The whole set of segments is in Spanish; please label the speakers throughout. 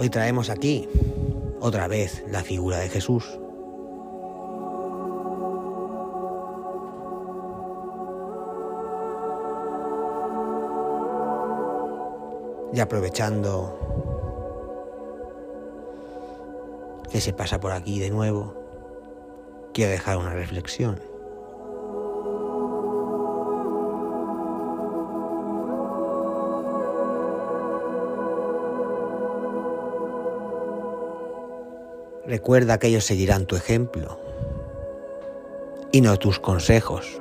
Speaker 1: Hoy traemos aquí otra vez la figura de Jesús. Y aprovechando que se pasa por aquí de nuevo, quiero dejar una reflexión. Recuerda que ellos seguirán tu ejemplo y no tus consejos.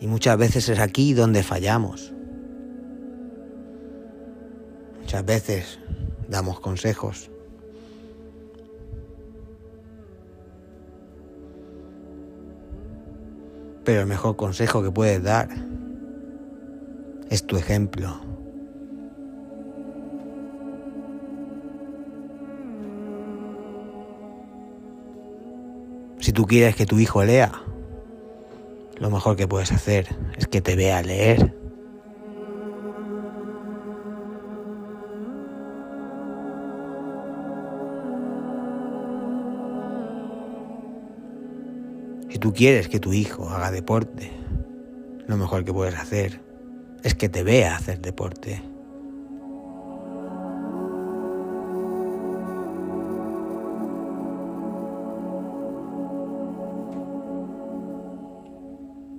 Speaker 1: Y muchas veces es aquí donde fallamos. Muchas veces damos consejos Pero el mejor consejo que puedes dar es tu ejemplo. Si tú quieres que tu hijo lea, lo mejor que puedes hacer es que te vea leer. Si tú quieres que tu hijo haga deporte, lo mejor que puedes hacer es que te vea hacer deporte.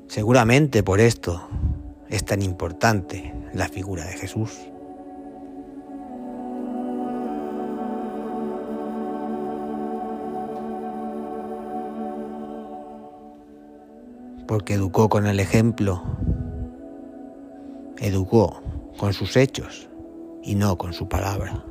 Speaker 1: Seguramente por esto es tan importante la figura de Jesús. Porque educó con el ejemplo, educó con sus hechos y no con su palabra.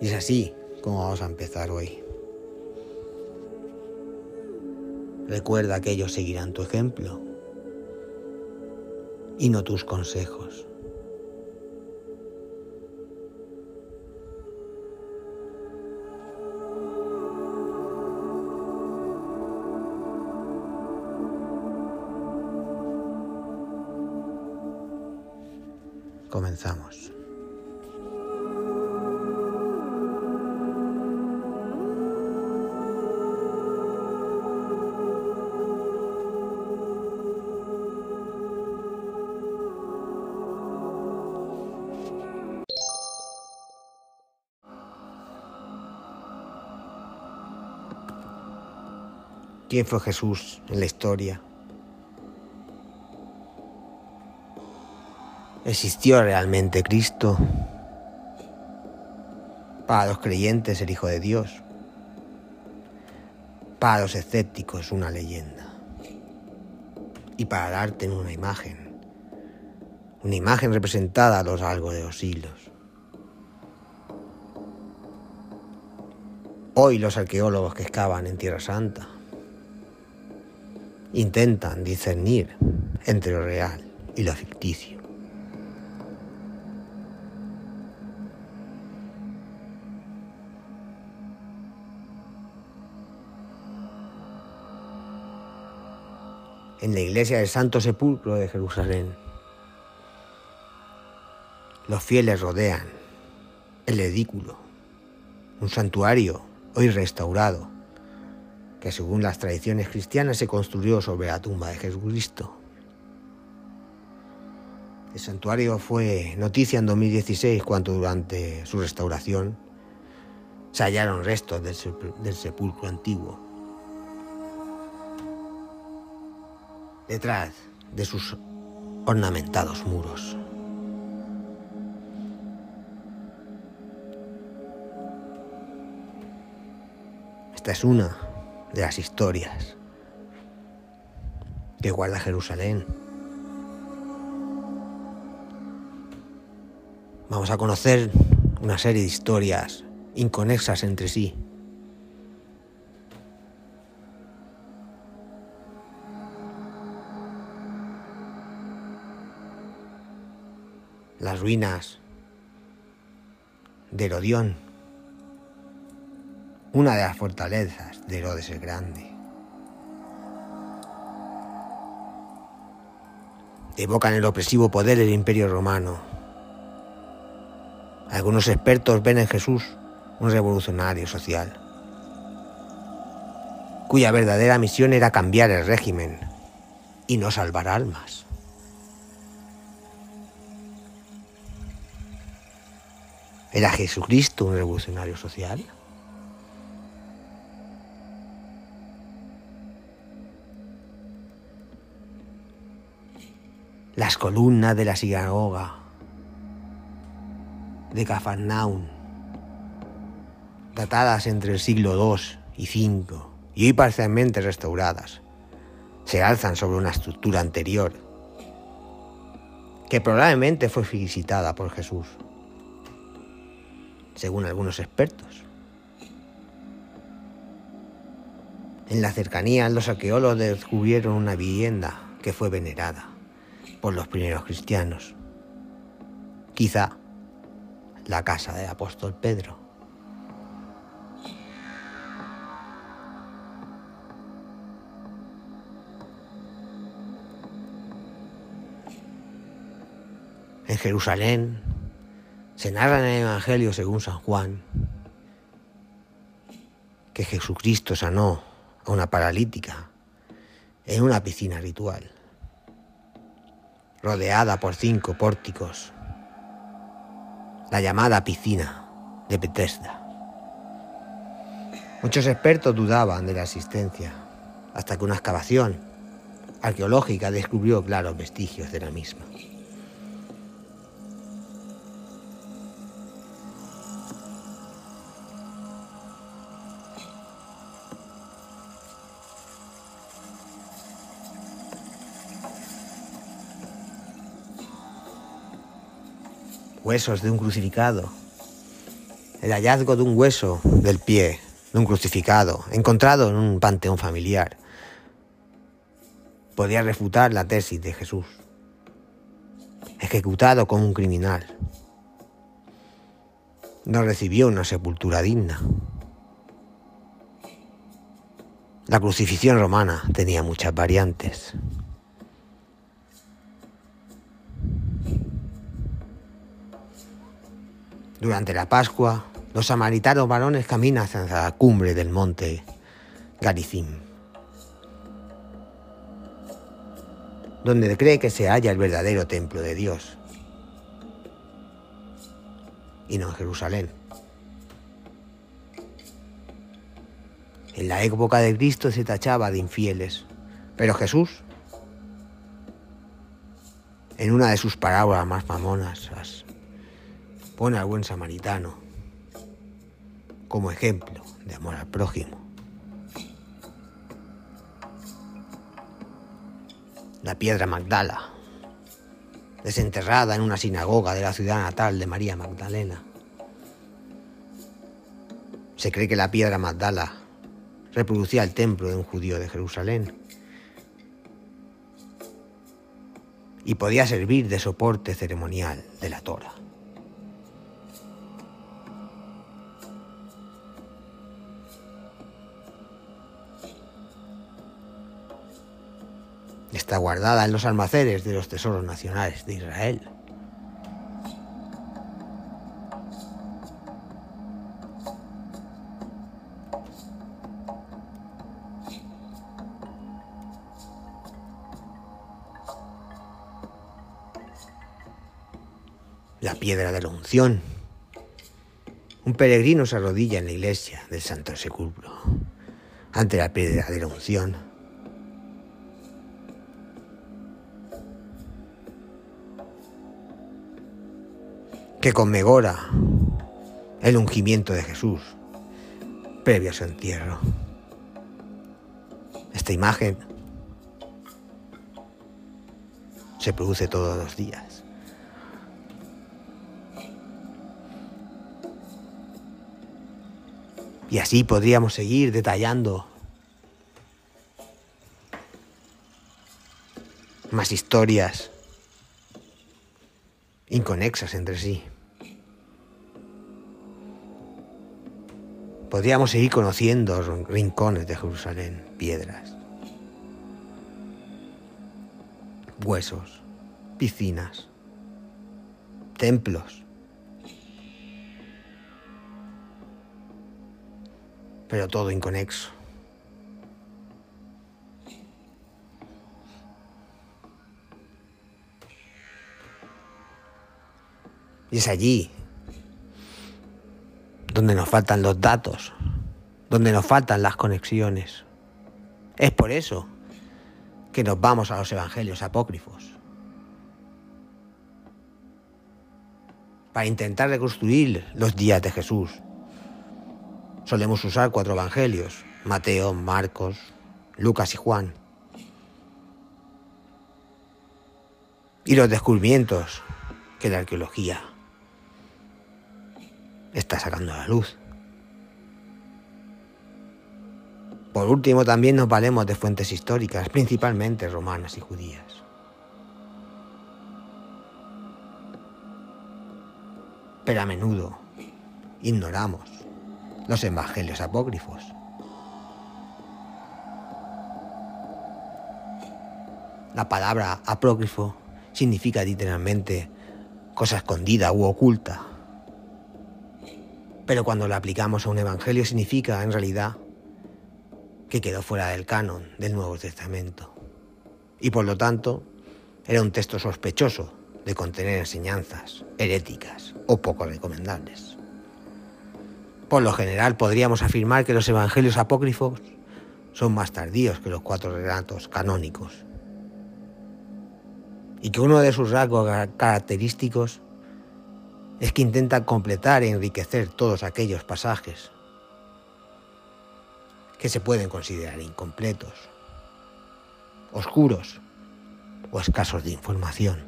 Speaker 1: Y es así como vamos a empezar hoy. Recuerda que ellos seguirán tu ejemplo y no tus consejos. Comenzamos. ¿Quién fue Jesús en la historia? ¿Existió realmente Cristo? Para los creyentes el Hijo de Dios. Para los escépticos una leyenda. Y para el arte una imagen. Una imagen representada a lo largo de los siglos. Hoy los arqueólogos que excavan en Tierra Santa intentan discernir entre lo real y lo ficticio. En la iglesia del Santo Sepulcro de Jerusalén, los fieles rodean el edículo, un santuario hoy restaurado que según las tradiciones cristianas se construyó sobre la tumba de Jesucristo. El santuario fue noticia en 2016 cuando durante su restauración se hallaron restos del, sepulcro antiguo. Detrás de sus ornamentados muros. Esta es una de las historias que guarda Jerusalén. Vamos a conocer una serie de historias inconexas entre sí. Las ruinas de Herodión, una de las fortalezas de Herodes el Grande. Evocan el opresivo poder del imperio romano. Algunos expertos ven en Jesús un revolucionario social, cuya verdadera misión era cambiar el régimen y no salvar almas. ¿Era Jesucristo un revolucionario social? Las columnas de la sinagoga de Cafarnaum, datadas entre el siglo II y V y hoy parcialmente restauradas, se alzan sobre una estructura anterior que probablemente fue visitada por Jesús según algunos expertos. En la cercanía, los arqueólogos descubrieron una vivienda que fue venerada por los primeros cristianos. Quizá la casa del apóstol Pedro. En Jerusalén se narra en el Evangelio según San Juan que Jesucristo sanó a una paralítica en una piscina ritual, rodeada por cinco pórticos, la llamada piscina de Bethesda. Muchos expertos dudaban de la existencia, hasta que una excavación arqueológica descubrió claros vestigios de la misma. Huesos de un crucificado, el hallazgo de un hueso del pie de un crucificado encontrado en un panteón familiar podía refutar la tesis de Jesús, ejecutado como un criminal. No recibió una sepultura digna. La crucifixión romana tenía muchas variantes. Durante la Pascua, los samaritanos varones caminan hacia la cumbre del monte Garizim, donde cree que se halla el verdadero templo de Dios, y no en Jerusalén. En la época de Cristo se tachaba de infieles, pero Jesús, en una de sus parábolas más famosas, pone al buen samaritano como ejemplo de amor al prójimo. La piedra Magdala, desenterrada en una sinagoga de la ciudad natal de María Magdalena. Se cree que la piedra Magdala reproducía el templo de un judío de Jerusalén y podía servir de soporte ceremonial de la Torah. Guardada en los almacenes de los tesoros nacionales de Israel. La piedra de la unción. Un peregrino se arrodilla en la iglesia del Santo Sepulcro ante la piedra de la unción que conmemora el ungimiento de Jesús previo a su entierro. Esta imagen se produce todos los días. Y así podríamos seguir detallando más historias inconexas entre sí. Podríamos seguir conociendo rincones de Jerusalén, piedras, huesos, piscinas, templos. Pero todo inconexo. Y es allí donde nos faltan los datos, donde nos faltan las conexiones. Es por eso que nos vamos a los evangelios apócrifos. Para intentar reconstruir los días de Jesús. Solemos usar cuatro evangelios, Mateo, Marcos, Lucas y Juan. Y los descubrimientos que la arqueología está sacando a la luz. Por último, también nos valemos de fuentes históricas, principalmente romanas y judías. Pero a menudo ignoramos los evangelios apócrifos. La palabra apócrifo significa literalmente cosa escondida u oculta. Pero cuando la aplicamos a un evangelio significa, en realidad, que quedó fuera del canon del Nuevo Testamento. Y por lo tanto, era un texto sospechoso de contener enseñanzas heréticas o poco recomendables. Por lo general podríamos afirmar que los evangelios apócrifos son más tardíos que los cuatro relatos canónicos y que uno de sus rasgos característicos es que intentan completar e enriquecer todos aquellos pasajes que se pueden considerar incompletos, oscuros o escasos de información.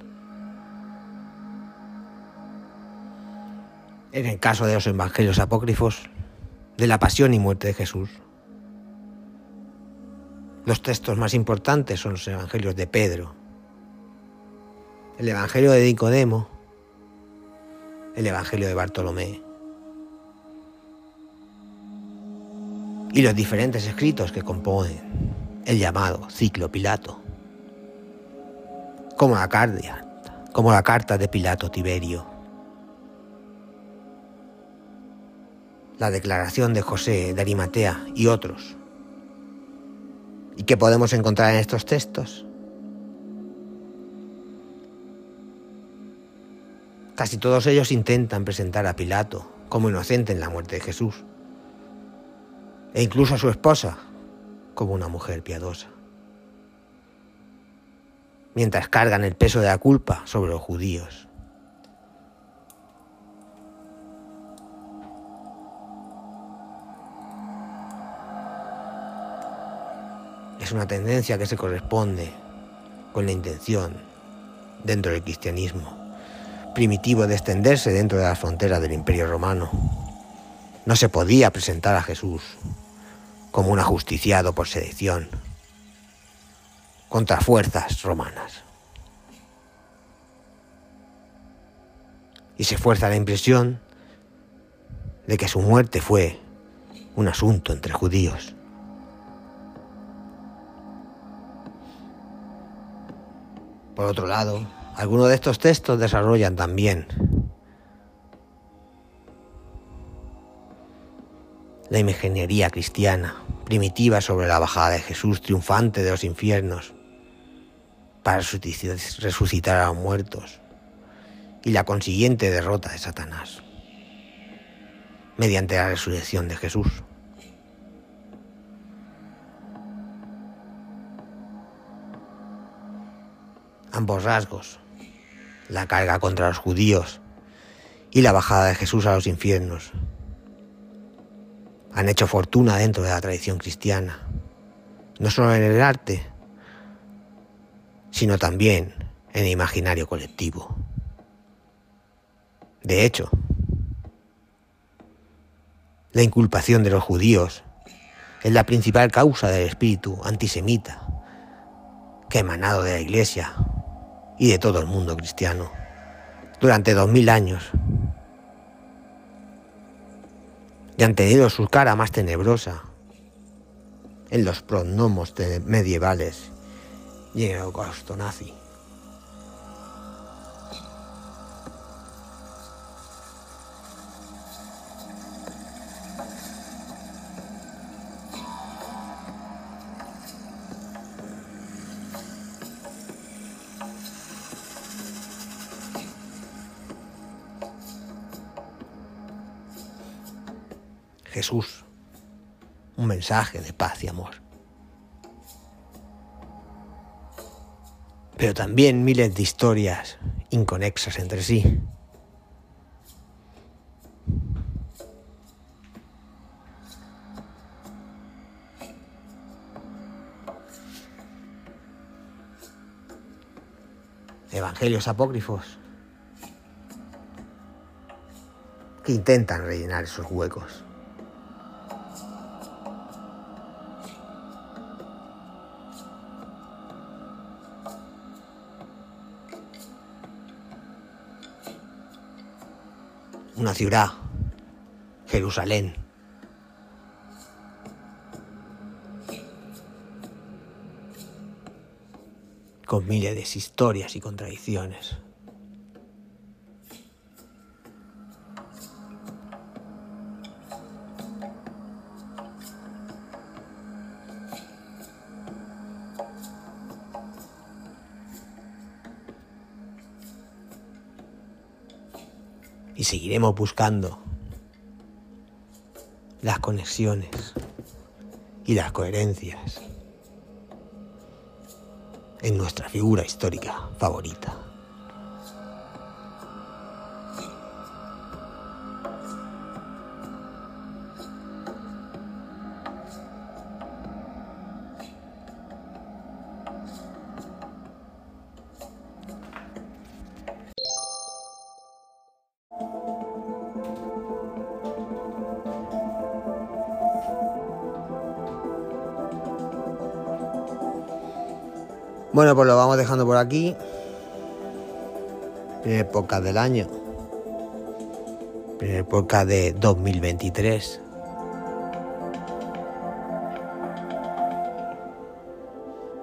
Speaker 1: En el caso de los evangelios apócrifos, de la pasión y muerte de Jesús, los textos más importantes son los evangelios de Pedro, el evangelio de Nicodemo, el Evangelio de Bartolomé y los diferentes escritos que componen el llamado ciclo Pilato, como la cardia, como la carta de Pilato Tiberio, la declaración de José de Arimatea y otros. ¿Y qué podemos encontrar en estos textos? Casi todos ellos intentan presentar a Pilato como inocente en la muerte de Jesús, e incluso a su esposa como una mujer piadosa, mientras cargan el peso de la culpa sobre los judíos. Es una tendencia que se corresponde con la intención dentro del cristianismo primitivo de extenderse dentro de las fronteras del Imperio Romano. No se podía presentar a Jesús como un ajusticiado por sedición contra fuerzas romanas. Y se fuerza la impresión de que su muerte fue un asunto entre judíos. Por otro lado, algunos de estos textos desarrollan también la imaginería cristiana primitiva sobre la bajada de Jesús triunfante de los infiernos para resucitar a los muertos y la consiguiente derrota de Satanás mediante la resurrección de Jesús. Ambos rasgos la carga contra los judíos y la bajada de Jesús a los infiernos. Han hecho fortuna dentro de la tradición cristiana, no solo en el arte, sino también en el imaginario colectivo. De hecho, La inculpación de los judíos es la principal causa del espíritu antisemita que ha emanado de la Iglesia y de todo el mundo cristiano durante dos mil años y han tenido su cara más tenebrosa en los pronomos medievales y en el holocausto nazi. Jesús, un mensaje de paz y amor. Pero también miles de historias inconexas entre sí. Evangelios apócrifos que intentan rellenar esos huecos. Una ciudad, Jerusalén. con miles de historias y contradicciones. Y seguiremos buscando las conexiones y las coherencias en nuestra figura histórica favorita. Bueno, pues lo vamos dejando por aquí. Primer podcast del año. Primer podcast de 2023.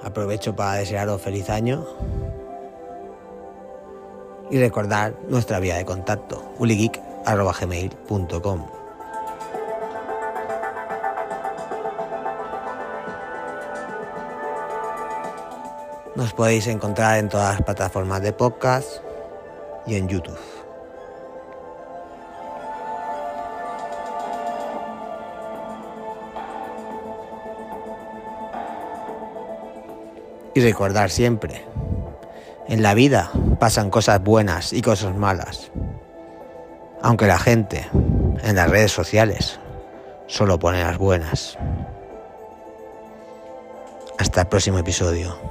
Speaker 1: Aprovecho para desearos feliz año. Y recordar nuestra vía de contacto, uligeek.gmail.com Nos podéis encontrar en todas las plataformas de podcast y en YouTube. Y recordar siempre, en la vida pasan cosas buenas y cosas malas. Aunque la gente en las redes sociales solo pone las buenas. Hasta el próximo episodio.